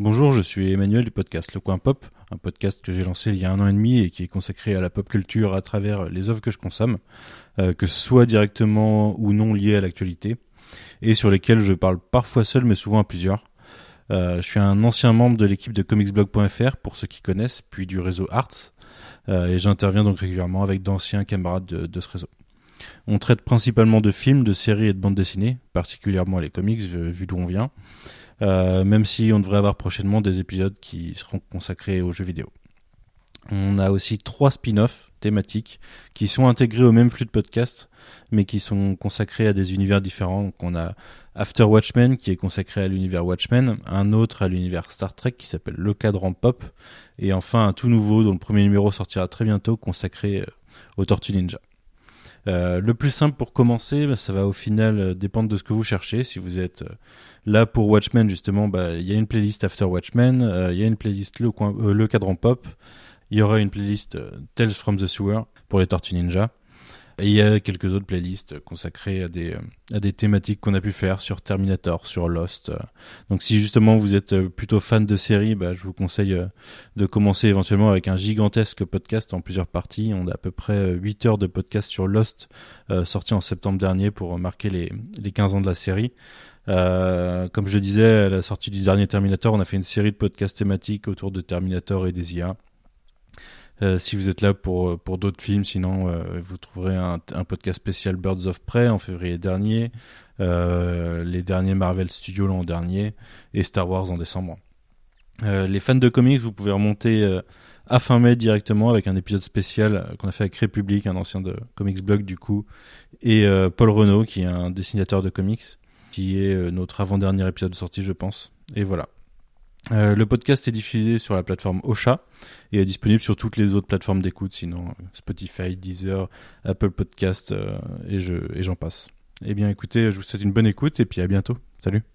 Bonjour, je suis Emmanuel du podcast Le Coin Pop, un podcast que j'ai lancé il y a un an et demi et qui est consacré à la pop culture à travers les œuvres que je consomme, euh, que ce soit directement ou non liées à l'actualité, et sur lesquelles je parle parfois seul mais souvent à plusieurs. Euh, je suis un ancien membre de l'équipe de comicsblog.fr pour ceux qui connaissent, puis du réseau Arts, euh, et j'interviens donc régulièrement avec d'anciens camarades de, de ce réseau. On traite principalement de films, de séries et de bandes dessinées, particulièrement les comics vu d'où on vient. Euh, même si on devrait avoir prochainement des épisodes qui seront consacrés aux jeux vidéo. On a aussi trois spin-offs thématiques qui sont intégrés au même flux de podcast, mais qui sont consacrés à des univers différents. Donc on a After Watchmen qui est consacré à l'univers Watchmen, un autre à l'univers Star Trek qui s'appelle Le Cadran Pop, et enfin un tout nouveau dont le premier numéro sortira très bientôt consacré euh, aux Tortues Ninja. Euh, le plus simple pour commencer, bah, ça va au final euh, dépendre de ce que vous cherchez. Si vous êtes euh, là pour Watchmen, justement, bah, il y a une playlist After Watchmen, il y a une playlist le, le cadran pop, il y aura une playlist Tales from the Sewer pour les Tortues Ninja. Et il y a quelques autres playlists consacrées à des, à des thématiques qu'on a pu faire sur Terminator, sur Lost. Donc si justement vous êtes plutôt fan de séries, bah, je vous conseille de commencer éventuellement avec un gigantesque podcast en plusieurs parties. On a à peu près 8 heures de podcast sur Lost euh, sorti en septembre dernier pour marquer les, les 15 ans de la série. Euh, comme je disais, à la sortie du dernier Terminator, on a fait une série de podcasts thématiques autour de Terminator et des IA. Euh, si vous êtes là pour euh, pour d'autres films, sinon euh, vous trouverez un, un, podcast spécial Birds of Prey en février dernier, les derniers Marvel Studios l'an dernier et Star Wars en décembre. les fans de comics, vous pouvez remonter à fin mai directement avec un épisode spécial qu'on a fait avec République, un ancien de Comics Blog du coup, et Paul Renault qui est un dessinateur de comics, qui est notre avant-dernier épisode de sortie je pense. Et voilà. Euh, le podcast est diffusé sur la plateforme Ocha et est disponible sur toutes les autres plateformes d'écoute, sinon euh, Spotify, Deezer, Apple Podcast euh, et j'en passe. Eh bien écoutez, je vous souhaite une bonne écoute et puis à bientôt. Salut